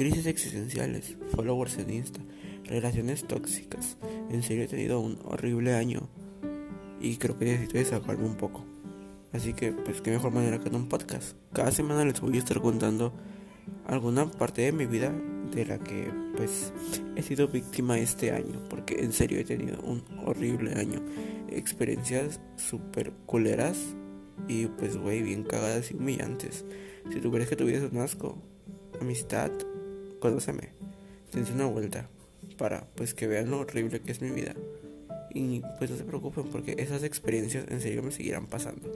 crisis existenciales, followers en Insta, relaciones tóxicas. En serio he tenido un horrible año y creo que necesito desahogarme un poco. Así que, pues, qué mejor manera que en un podcast. Cada semana les voy a estar contando alguna parte de mi vida de la que, pues, he sido víctima este año. Porque en serio he tenido un horrible año. Experiencias súper culeras y, pues, güey, bien cagadas y humillantes. Si crees que tuvieras un asco, amistad, conóceme. Dense una vuelta para, pues, que vean lo horrible que es mi vida. Y pues no se preocupen porque esas experiencias en serio me seguirán pasando.